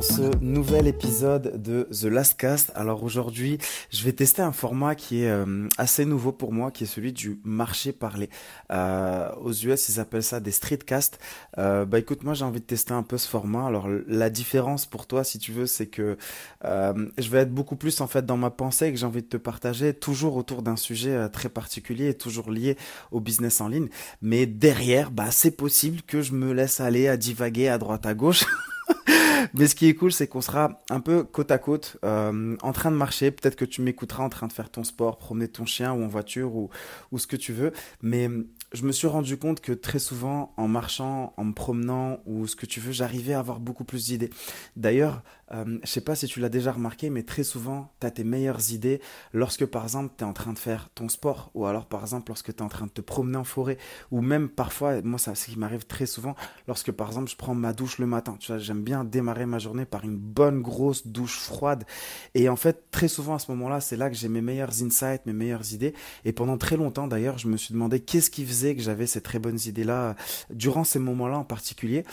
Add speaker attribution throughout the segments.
Speaker 1: Dans ce nouvel épisode de The Last Cast. Alors aujourd'hui, je vais tester un format qui est euh, assez nouveau pour moi, qui est celui du marché parlé. Euh, aux US, ils appellent ça des streetcasts. Euh, bah écoute, moi j'ai envie de tester un peu ce format. Alors la différence pour toi, si tu veux, c'est que euh, je vais être beaucoup plus en fait dans ma pensée que j'ai envie de te partager, toujours autour d'un sujet euh, très particulier et toujours lié au business en ligne. Mais derrière, bah c'est possible que je me laisse aller à divaguer à droite à gauche. Mais ce qui est cool, c'est qu'on sera un peu côte à côte, euh, en train de marcher. Peut-être que tu m'écouteras en train de faire ton sport, promener ton chien ou en voiture ou, ou ce que tu veux. Mais je me suis rendu compte que très souvent, en marchant, en me promenant ou ce que tu veux, j'arrivais à avoir beaucoup plus d'idées. D'ailleurs, euh, je sais pas si tu l'as déjà remarqué, mais très souvent, tu as tes meilleures idées lorsque, par exemple, tu es en train de faire ton sport ou alors, par exemple, lorsque tu es en train de te promener en forêt ou même parfois, moi, ça, ce qui m'arrive très souvent, lorsque, par exemple, je prends ma douche le matin. Tu vois, j'aime bien démarrer ma journée par une bonne grosse douche froide. Et en fait, très souvent, à ce moment-là, c'est là que j'ai mes meilleurs insights, mes meilleures idées. Et pendant très longtemps, d'ailleurs, je me suis demandé qu'est-ce qui faisait que j'avais ces très bonnes idées-là durant ces moments-là en particulier.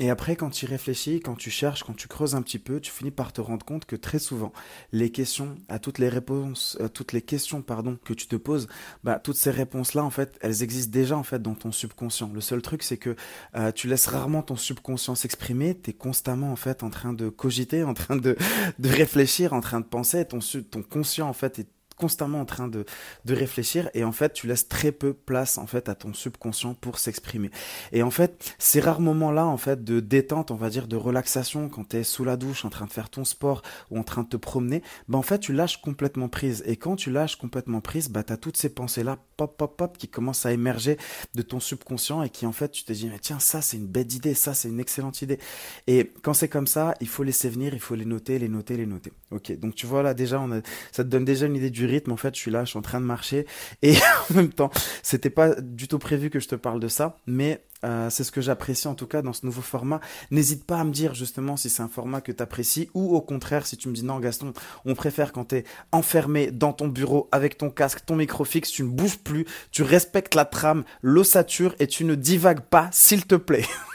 Speaker 1: Et après, quand tu réfléchis, quand tu cherches, quand tu creuses un petit peu, tu finis par te rendre compte que très souvent, les questions, à toutes les réponses, à toutes les questions, pardon, que tu te poses, bah, toutes ces réponses-là, en fait, elles existent déjà, en fait, dans ton subconscient. Le seul truc, c'est que euh, tu laisses rarement ton subconscient s'exprimer, tu es constamment, en fait, en train de cogiter, en train de, de réfléchir, en train de penser, ton, ton conscient, en fait, est constamment en train de, réfléchir et en fait tu laisses très peu place en fait à ton subconscient pour s'exprimer. Et en fait ces rares moments là en fait de détente on va dire de relaxation quand tu es sous la douche en train de faire ton sport ou en train de te promener bah en fait tu lâches complètement prise. Et quand tu lâches complètement prise bah tu as toutes ces pensées là pop pop pop qui commencent à émerger de ton subconscient et qui en fait tu te dis mais tiens ça c'est une bête idée ça c'est une excellente idée. Et quand c'est comme ça il faut laisser venir il faut les noter les noter les noter. Ok donc tu vois là déjà ça te donne déjà une idée du rythme. En fait, je suis là, je suis en train de marcher. Et en même temps, c'était pas du tout prévu que je te parle de ça, mais euh, c'est ce que j'apprécie en tout cas dans ce nouveau format. N'hésite pas à me dire justement si c'est un format que tu apprécies ou au contraire si tu me dis non Gaston, on préfère quand tu es enfermé dans ton bureau avec ton casque, ton micro fixe, tu ne bouges plus, tu respectes la trame, l'ossature et tu ne divagues pas s'il te plaît.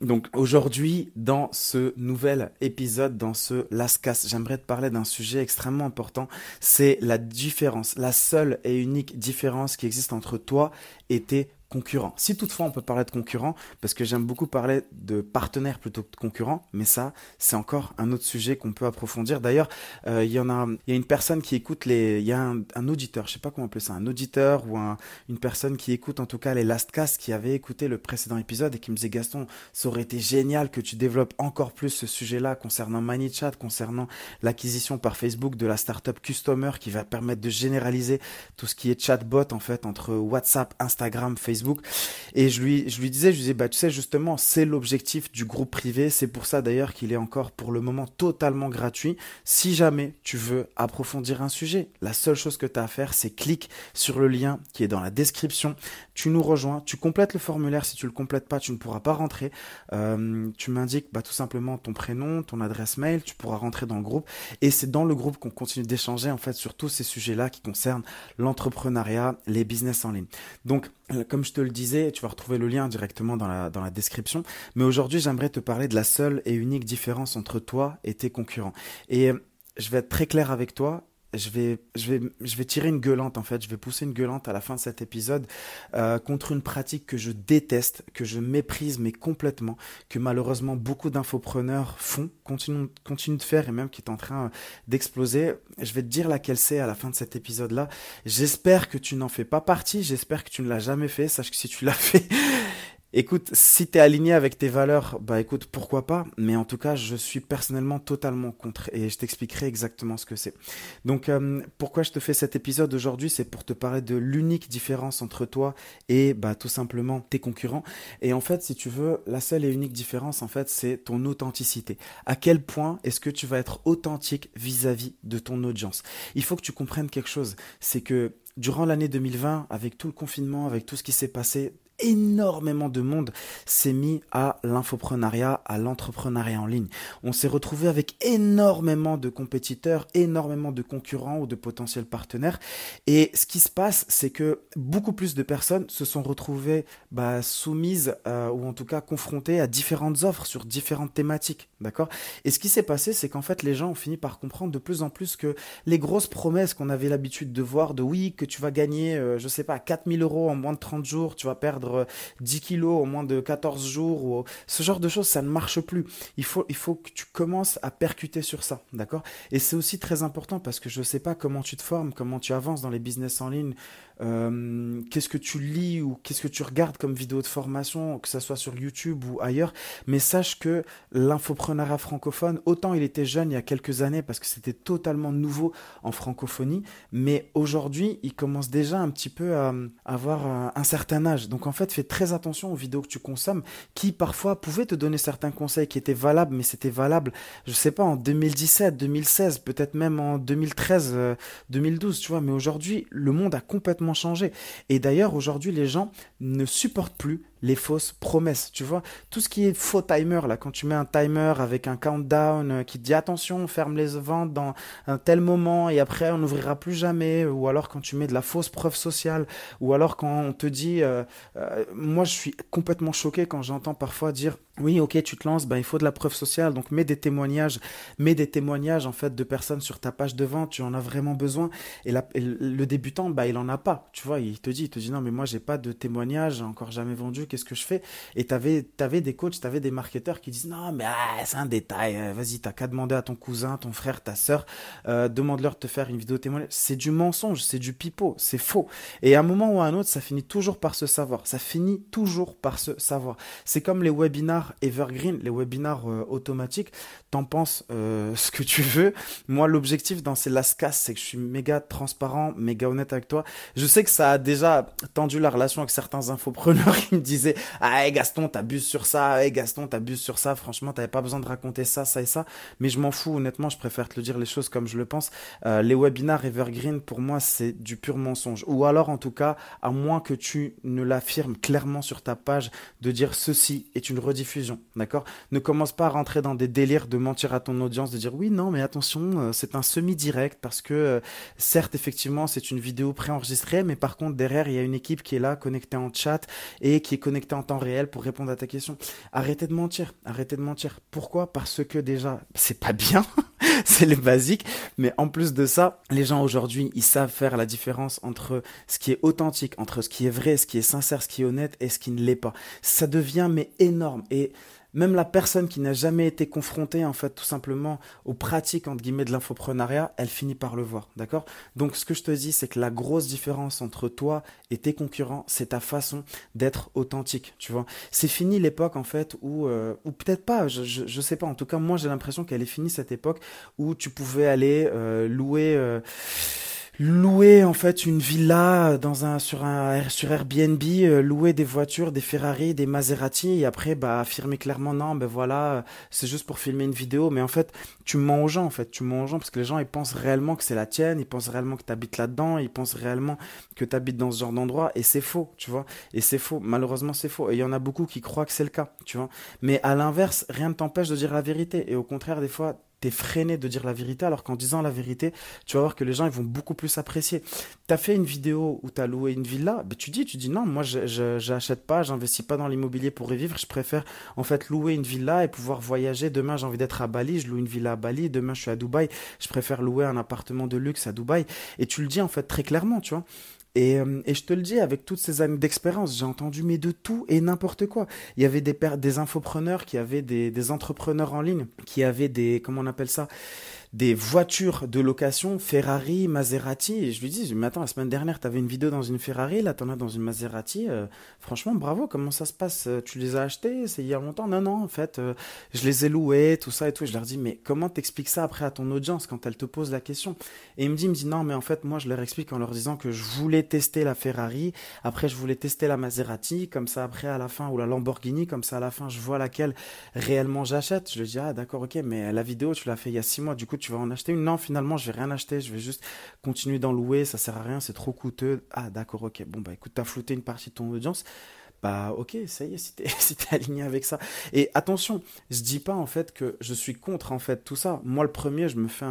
Speaker 1: Donc aujourd'hui, dans ce nouvel épisode, dans ce Lascas, j'aimerais te parler d'un sujet extrêmement important. C'est la différence, la seule et unique différence qui existe entre toi et tes concurrents. Si toutefois on peut parler de concurrents, parce que j'aime beaucoup parler de partenaires plutôt que de concurrents, mais ça, c'est encore un autre sujet qu'on peut approfondir. D'ailleurs, euh, il y en a, il y a une personne qui écoute les, il y a un, auditeur, je sais pas comment appeler ça, un auditeur ou un, une personne qui écoute en tout cas les Lastcasts, qui avait écouté le précédent épisode et qui me disait Gaston, ça aurait été génial que tu développes encore plus ce sujet-là concernant ManyChat, concernant l'acquisition par Facebook de la startup Customer qui va permettre de généraliser tout ce qui est chatbot en fait entre WhatsApp, Instagram, Facebook et je lui, je lui disais, je lui disais, bah, tu sais, justement, c'est l'objectif du groupe privé. C'est pour ça d'ailleurs qu'il est encore pour le moment totalement gratuit. Si jamais tu veux approfondir un sujet, la seule chose que tu as à faire, c'est clique sur le lien qui est dans la description. Tu nous rejoins, tu complètes le formulaire. Si tu le complètes pas, tu ne pourras pas rentrer. Euh, tu m'indiques bah, tout simplement ton prénom, ton adresse mail. Tu pourras rentrer dans le groupe. Et c'est dans le groupe qu'on continue d'échanger en fait sur tous ces sujets-là qui concernent l'entrepreneuriat, les business en ligne. Donc, comme je te le disais, tu vas retrouver le lien directement dans la, dans la description. Mais aujourd'hui, j'aimerais te parler de la seule et unique différence entre toi et tes concurrents. Et euh, je vais être très clair avec toi je vais, tirer une gueulante en fait, je vais pousser une gueulante à la fin de cet épisode euh, contre une pratique que je déteste, que je méprise mais complètement, que malheureusement beaucoup d'infopreneurs font, continuent, continuent de faire et même qui est en train d'exploser. Je vais te dire laquelle c'est à la fin de cet épisode-là. J'espère que tu n'en fais pas partie, j'espère que tu ne l'as jamais fait. Sache que si tu l'as fait, Écoute, si tu es aligné avec tes valeurs, bah écoute, pourquoi pas, mais en tout cas, je suis personnellement totalement contre et je t'expliquerai exactement ce que c'est. Donc, euh, pourquoi je te fais cet épisode aujourd'hui, c'est pour te parler de l'unique différence entre toi et bah tout simplement tes concurrents. Et en fait, si tu veux, la seule et unique différence, en fait, c'est ton authenticité. À quel point est-ce que tu vas être authentique vis-à-vis -vis de ton audience? Il faut que tu comprennes quelque chose, c'est que durant l'année 2020, avec tout le confinement, avec tout ce qui s'est passé, énormément de monde s'est mis à l'infoprenariat, à l'entrepreneuriat en ligne. On s'est retrouvé avec énormément de compétiteurs, énormément de concurrents ou de potentiels partenaires. Et ce qui se passe, c'est que beaucoup plus de personnes se sont retrouvées bah, soumises euh, ou en tout cas confrontées à différentes offres sur différentes thématiques. D'accord? Et ce qui s'est passé, c'est qu'en fait, les gens ont fini par comprendre de plus en plus que les grosses promesses qu'on avait l'habitude de voir, de oui, que tu vas gagner, euh, je sais pas, 4000 euros en moins de 30 jours, tu vas perdre 10 euh, kilos en moins de 14 jours, ou ce genre de choses, ça ne marche plus. Il faut, il faut que tu commences à percuter sur ça. D'accord? Et c'est aussi très important parce que je ne sais pas comment tu te formes, comment tu avances dans les business en ligne, euh, qu'est-ce que tu lis ou qu'est-ce que tu regardes comme vidéo de formation, que ce soit sur YouTube ou ailleurs, mais sache que l'infoprenariat francophone, autant il était jeune il y a quelques années parce que c'était totalement nouveau en francophonie, mais aujourd'hui il commence déjà un petit peu à, avoir un, certain âge. Donc en fait, fais très attention aux vidéos que tu consommes qui parfois pouvaient te donner certains conseils qui étaient valables, mais c'était valable, je sais pas, en 2017, 2016, peut-être même en 2013, 2012, euh, tu vois, mais aujourd'hui, le monde a complètement changé. Et d'ailleurs, aujourd'hui, les gens ne supportent plus les fausses promesses. Tu vois, tout ce qui est faux timer, là, quand tu mets un timer avec un countdown euh, qui te dit attention, ferme les ventes dans un tel moment et après on n'ouvrira plus jamais, ou alors quand tu mets de la fausse preuve sociale, ou alors quand on te dit, euh, euh, moi je suis complètement choqué quand j'entends parfois dire oui, ok, tu te lances, ben, il faut de la preuve sociale, donc mets des témoignages, mets des témoignages en fait de personnes sur ta page de vente, tu en as vraiment besoin. Et, le débutant, bah, il en a pas, tu vois, il te dit, il te dit non, mais moi j'ai pas de témoignage, encore jamais vendu, qu'est-ce que je fais? Et tu avais, des coachs, tu avais des marketeurs qui disent non, mais ah, c'est un détail, euh, vas-y, t'as qu'à demander à ton cousin, ton frère, ta soeur, euh, demande-leur de te faire une vidéo témoignage. C'est du mensonge, c'est du pipeau, c'est faux. Et à un moment ou à un autre, ça finit toujours par se savoir, ça finit toujours par se savoir. C'est comme les webinars evergreen, les webinars euh, automatiques. T'en penses ce que tu veux. Moi, l'objectif dans ces lascas, c'est que je suis méga transparent, méga honnête avec toi. Je sais que ça a déjà tendu la relation avec certains infopreneurs qui me disent ah Gaston t'abuses sur ça. Hey Gaston t'abuses sur ça. Franchement t'avais pas besoin de raconter ça ça et ça mais je m'en fous. Honnêtement je préfère te le dire les choses comme je le pense. Euh, les webinars evergreen pour moi c'est du pur mensonge. Ou alors en tout cas à moins que tu ne l'affirmes clairement sur ta page de dire ceci est une rediffusion d'accord? Ne commence pas à rentrer dans des délires de mentir à ton audience de dire oui non mais attention euh, c'est un semi direct parce que euh, certes effectivement c'est une vidéo préenregistrée mais par contre derrière il y a une équipe qui est là connectée en chat et qui est connecté en temps réel pour répondre à ta question. Arrêtez de mentir, arrêtez de mentir. Pourquoi? Parce que déjà, c'est pas bien, c'est les basiques, mais en plus de ça, les gens aujourd'hui, ils savent faire la différence entre ce qui est authentique, entre ce qui est vrai, ce qui est sincère, ce qui est honnête et ce qui ne l'est pas. Ça devient mais énorme et même la personne qui n'a jamais été confrontée, en fait, tout simplement aux pratiques, entre guillemets, de l'infoprenariat, elle finit par le voir, d'accord? Donc, ce que je te dis, c'est que la grosse différence entre toi et tes concurrents, c'est ta façon d'être authentique, tu vois? C'est fini l'époque, en fait, où, euh, ou peut-être pas, je, je, sais pas, en tout cas, moi, j'ai l'impression qu'elle est finie, cette époque, où tu pouvais aller euh, louer... Euh, louer en fait une villa dans un sur un sur Airbnb, euh, louer des voitures, des Ferrari, des Maserati et après bah affirmer clairement non, ben voilà, c'est juste pour filmer une vidéo, mais en fait, tu mens aux gens en fait, tu mens aux gens parce que les gens ils pensent réellement que c'est la tienne, ils pensent réellement que tu habites là-dedans, ils pensent réellement que tu habites dans ce genre d'endroit. Et c'est faux, tu vois. Et c'est faux, malheureusement c'est faux. Et il y en a beaucoup qui croient que c'est le cas, tu vois. Mais à l'inverse, rien ne t'empêche de dire la vérité. Et au contraire des fois t'es freiné de dire la vérité, alors qu'en disant la vérité, tu vas voir que les gens ils vont beaucoup plus apprécier. T'as fait une vidéo où t'as loué une villa, ben tu dis, tu dis non, moi j'achète pas, j'investis pas dans l'immobilier pour y vivre, je préfère en fait louer une villa et pouvoir voyager. Demain j'ai envie d'être à Bali, je loue une villa à Bali. Demain je suis à Dubaï, je préfère louer un appartement de luxe à Dubaï. Et tu le dis en fait très clairement, tu vois. Euh, et, je te le dis, avec toutes ces années d'expérience, j'ai entendu mais de tout et n'importe quoi. Il y avait des, des infopreneurs qui avaient des, des entrepreneurs en ligne, qui avaient des, comment on appelle ça, des voitures de location, Ferrari, Maserati. Et je lui dis, mais attends, la semaine dernière, tu avais une vidéo dans une Ferrari, là, tu en as dans une Maserati. Euh, franchement, bravo, comment ça se passe? Euh, Tu les as achetés C'est il y a longtemps? Non, non, en fait, euh, je les ai loués, tout ça et tout. Je leur dis, mais comment t'expliques ça après à ton audience quand elle te pose la question? Et il me dit, il me dit, non, mais en fait, moi, je leur explique en leur disant que je voulais tester la Ferrari, après, je voulais tester la Maserati, comme ça, après, à la fin, ou la Lamborghini, comme ça, à la fin, je vois laquelle réellement j'achète. Je lui dis, ah, d'accord, ok, mais la vidéo, tu l'as fait il y a six mois, du coup, tu vas en acheter une Non, finalement, je vais rien acheter, je vais juste continuer d'en louer, ça sert à rien, c'est trop coûteux. Ah, d'accord, ok. Bon, bah écoute, t'as flouté une partie de ton audience. bah ok, ça y est, si t'es si aligné avec ça. Et attention, je dis pas en fait que je suis contre en fait tout ça. Moi le premier, je me fais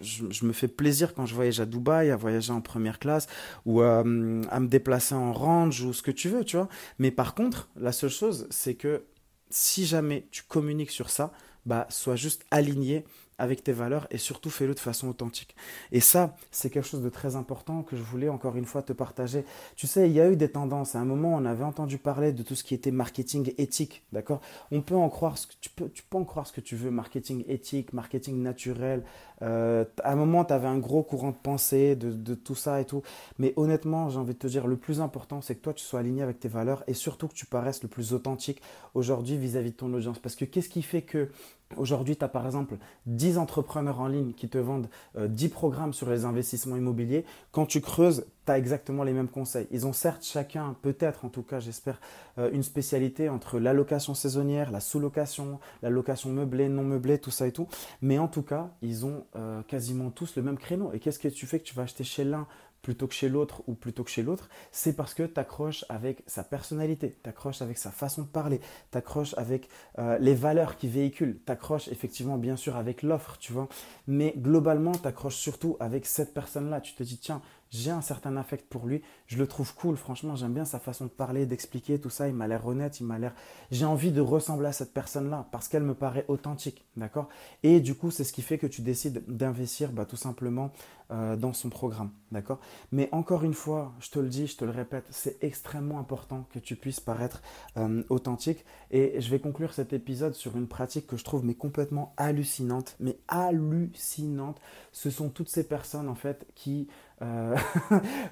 Speaker 1: je, me fais plaisir quand je voyage à Dubaï, à voyager en première classe ou euh, à me déplacer en range ou ce que tu veux, tu vois. Mais par contre, la seule chose, c'est que si jamais tu communiques sur ça, bah sois juste aligné avec tes valeurs et surtout fais-le de façon authentique. Et ça, c'est quelque chose de très important que je voulais encore une fois te partager. Tu sais, il y a eu des tendances. À un moment, on avait entendu parler de tout ce qui était marketing éthique, d'accord? On peut en croire ce que tu peux, tu peux en croire ce que tu veux, marketing éthique, marketing naturel. Euh, à un moment, tu avais un gros courant de pensée de, de tout ça et tout. Mais honnêtement, j'ai envie de te dire, le plus important, c'est que toi, tu sois aligné avec tes valeurs et surtout que tu paraisses le plus authentique aujourd'hui vis-à-vis de ton audience. Parce que qu'est-ce qui fait que Aujourd'hui, tu as par exemple 10 entrepreneurs en ligne qui te vendent 10 euh, programmes sur les investissements immobiliers. Quand tu creuses, tu as exactement les mêmes conseils. Ils ont certes chacun, peut-être en tout cas, j'espère, euh, une spécialité entre la location saisonnière, la sous-location, la location meublée, non meublée, tout ça et tout. Mais en tout cas, ils ont euh, quasiment tous le même créneau. Et qu'est-ce que tu fais que tu vas acheter chez l'un plutôt que chez l'autre ou plutôt que chez l'autre, c'est parce que tu accroches avec sa personnalité, tu accroches avec sa façon de parler, tu accroches avec euh, les valeurs qu'il véhicule, tu accroches effectivement bien sûr avec l'offre, tu vois, mais globalement tu accroches surtout avec cette personne-là. Tu te dis, tiens, j'ai un certain affect pour lui, je le trouve cool, franchement, j'aime bien sa façon de parler, d'expliquer tout ça, il m'a l'air honnête, il m'a l'air... J'ai envie de ressembler à cette personne-là parce qu'elle me paraît authentique, d'accord? Et du coup, c'est ce qui fait que tu décides d'investir bah, tout simplement euh, dans son programme, d'accord? Mais encore une fois, je te le dis, je te le répète, c'est extrêmement important que tu puisses paraître euh, authentique. Et je vais conclure cet épisode sur une pratique que je trouve mais complètement hallucinante, mais hallucinante. Ce sont toutes ces personnes en fait qui euh,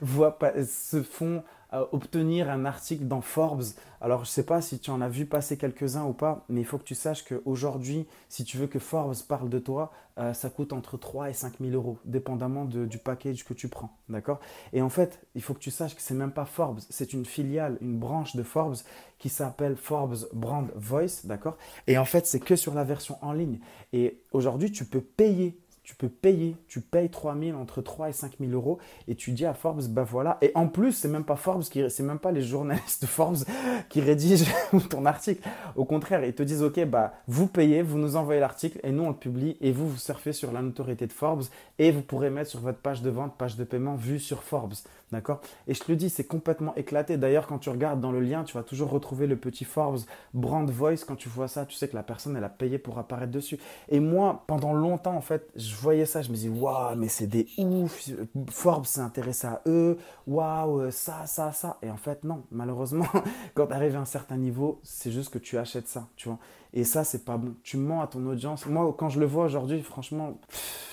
Speaker 1: se font euh, obtenir un article dans Forbes. Alors, je sais pas si tu en as vu passer quelques-uns ou pas, mais il faut que tu saches qu'aujourd'hui, si tu veux que Forbes parle de toi, euh, ça coûte entre 3 et 5 000 euros, dépendamment du package que tu prends. D'accord? Et en fait, il faut que tu saches que ce n'est même pas Forbes, c'est une filiale, une branche de Forbes qui s'appelle Forbes Brand Voice. D'accord? Et en fait, c'est que sur la version en ligne. Et aujourd'hui, tu peux payer tu peux payer, tu payes 3 000, entre 3 et 5 000 euros et tu dis à Forbes, bah voilà. Et en plus, c'est même pas Forbes, qui, c'est même pas les journalistes de Forbes qui rédigent ton article. Au contraire, ils te disent, ok, bah vous payez, vous nous envoyez l'article et nous on le publie et vous vous surfez sur la notoriété de Forbes et vous pourrez mettre sur votre page de vente, page de paiement vue sur Forbes. D'accord? Et je te le dis, c'est complètement éclaté. D'ailleurs, quand tu regardes dans le lien, tu vas toujours retrouver le petit Forbes Brand Voice. Quand tu vois ça, tu sais que la personne, elle a payé pour apparaître dessus. Et moi, pendant longtemps, en fait, je voyais ça, je me disais, waouh, mais c'est des ouf, Forbes s'est intéressé à eux, waouh, ça, ça, ça. Et en fait, non, malheureusement, quand tu arrives à un certain niveau, c'est juste que tu achètes ça, tu vois. Et ça, c'est pas bon. Tu mens à ton audience. Moi, quand je le vois aujourd'hui, franchement,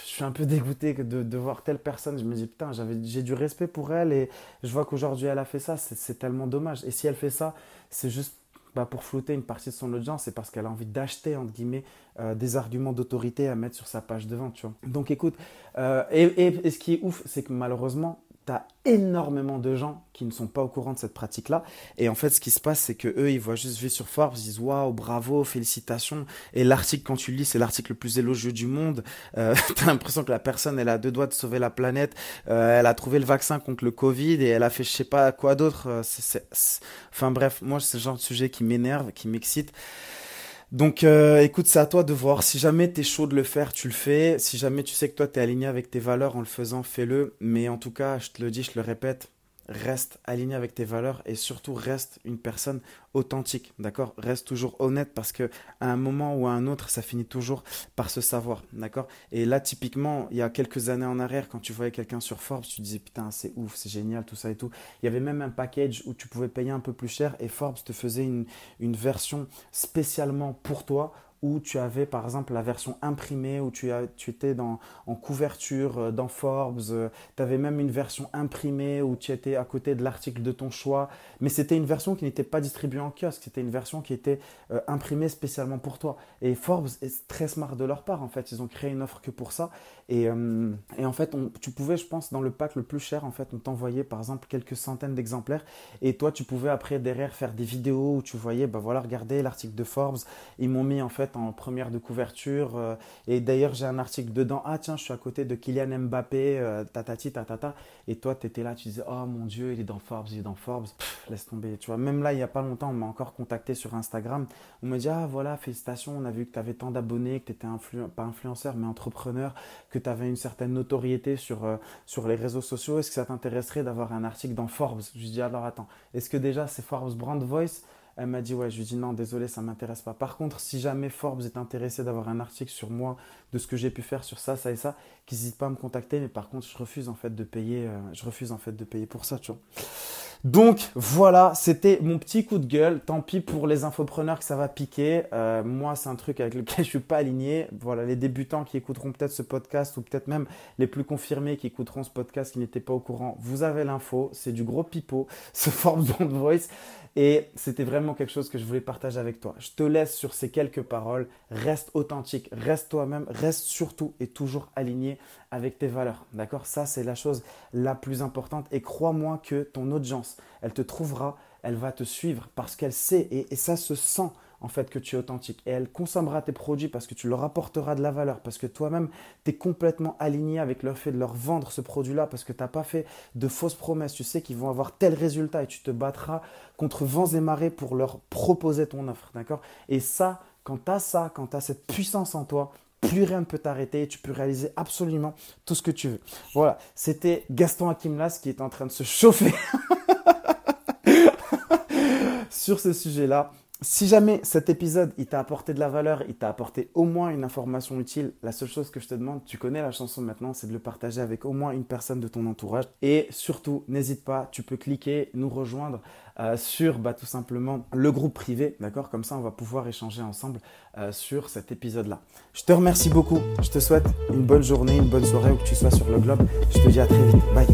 Speaker 1: je suis un peu dégoûté de, de voir telle personne. Je me dis, putain, j'ai du respect pour elle et je vois qu'aujourd'hui, elle a fait ça. C'est tellement dommage. Et si elle fait ça, c'est juste bah, pour flouter une partie de son audience, c'est parce qu'elle a envie d'acheter, entre guillemets, euh, des arguments d'autorité à mettre sur sa page de vente. Donc écoute, euh, et, ce qui est ouf, c'est que malheureusement, tu as énormément de gens qui ne sont pas au courant de cette pratique-là. Et en fait, ce qui se passe, c'est que eux, ils voient juste vu sur Forbes, ils disent waouh, bravo, félicitations. Et l'article, quand tu lis, c'est l'article le plus élogieux du monde. Euh, as l'impression que la personne, elle a deux doigts de sauver la planète. Euh, elle a trouvé le vaccin contre le Covid et elle a fait je sais pas quoi d'autre. Euh, enfin bref, moi, c'est le genre de sujet qui m'énerve, qui m'excite. Donc euh, écoute, c'est à toi de voir. Si jamais tu es chaud de le faire, tu le fais. Si jamais tu sais que toi tu es aligné avec tes valeurs en le faisant, fais-le. Mais en tout cas, je te le dis, je le répète, reste aligné avec tes valeurs et surtout reste une personne authentique, d'accord? Reste toujours honnête parce que à un moment ou à un autre, ça finit toujours par se savoir, d'accord? Et là, typiquement, il y a quelques années en arrière, quand tu voyais quelqu'un sur Forbes, tu disais putain, c'est ouf, c'est génial, tout ça et tout. Il y avait même un package où tu pouvais payer un peu plus cher et Forbes te faisait une, une version spécialement pour toi où tu avais par exemple la version imprimée, où tu, étais dans, en couverture euh, dans Forbes, euh, tu avais même une version imprimée où tu étais à côté de l'article de ton choix, mais c'était une version qui n'était pas distribuée en kiosque, c'était une version qui était euh, imprimée spécialement pour toi. Et Forbes est très smart de leur part, en fait, ils ont créé une offre que pour ça. Et, et en fait, tu pouvais, je pense, dans le pack le plus cher, en fait, on t'envoyait par exemple quelques centaines d'exemplaires, et toi, tu pouvais après derrière faire des vidéos où tu voyais, bah voilà, regardez l'article de Forbes, ils m'ont mis en fait en première de couverture. Euh, et d'ailleurs, j'ai un article dedans. Ah, tiens, je suis à côté de Kylian Mbappé, euh, tatati, tatata. Et toi, tu étais là, tu disais, oh mon Dieu, il est dans Forbes, il est dans Forbes. laisse tomber. Tu vois, même là, il n'y a pas longtemps, on m'a encore contacté sur Instagram. On m'a dit, ah voilà, félicitations, on a vu que tu avais tant d'abonnés, que tu étais pas influenceur, mais entrepreneur, tu avais une certaine notoriété sur, euh, sur les réseaux sociaux. Est-ce que ça t'intéresserait d'avoir un article dans Forbes? Je lui dis, alors attends, est-ce que déjà c'est Forbes Brand Voice? Elle m'a dit ouais, je lui dis non, désolé, ça m'intéresse pas. Par contre, si jamais Forbes est intéressé d'avoir un article sur moi, de ce que j'ai pu faire sur ça, ça et ça, qu'ils n'hésitent pas à me contacter. Mais par contre, je refuse en fait de payer, euh, je refuse en fait de payer pour ça, tu vois. Donc voilà, c'était mon petit coup de gueule. Tant pis pour les infopreneurs que ça va piquer. Euh, moi, c'est un truc avec lequel je suis pas aligné. Voilà, les débutants qui écouteront peut-être ce podcast ou peut-être même les plus confirmés qui écouteront ce podcast qui n'étaient pas au courant, vous avez l'info. C'est du gros pipeau, ce Forbes Bond Voice. Et c'était vraiment quelque chose que je voulais partager avec toi. Je te laisse sur ces quelques paroles. Reste authentique, reste toi-même, reste surtout et toujours aligné avec tes valeurs. D'accord? Ça, c'est la chose la plus importante. Et crois-moi que ton audience, elle te trouvera, elle va te suivre parce qu'elle sait et, ça se sent en fait que tu es authentique. Et elle consommera tes produits parce que tu leur apporteras de la valeur, parce que toi-même, tu es complètement aligné avec le fait de leur vendre ce produit-là, parce que tu n'as pas fait de fausses promesses. Tu sais qu'ils vont avoir tel résultat et tu te battras contre vents et marées pour leur proposer ton offre. D'accord? Et ça, quand tu ça, quand tu cette puissance en toi, plus rien ne peut t'arrêter et tu peux réaliser absolument tout ce que tu veux. Voilà, c'était Gaston Akimlas qui est en train de se chauffer sur ce sujet-là. Si jamais cet épisode, il t'a apporté de la valeur, il t'a apporté au moins une information utile, la seule chose que je te demande, tu connais la chanson maintenant, c'est de le partager avec au moins une personne de ton entourage. Et surtout, n'hésite pas, tu peux cliquer, nous rejoindre euh, sur bah, tout simplement le groupe privé, d'accord? Comme ça, on va pouvoir échanger ensemble euh, sur cet épisode-là. Je te remercie beaucoup, je te souhaite une bonne journée, une bonne soirée où que tu sois sur le globe. Je te dis à très vite, bye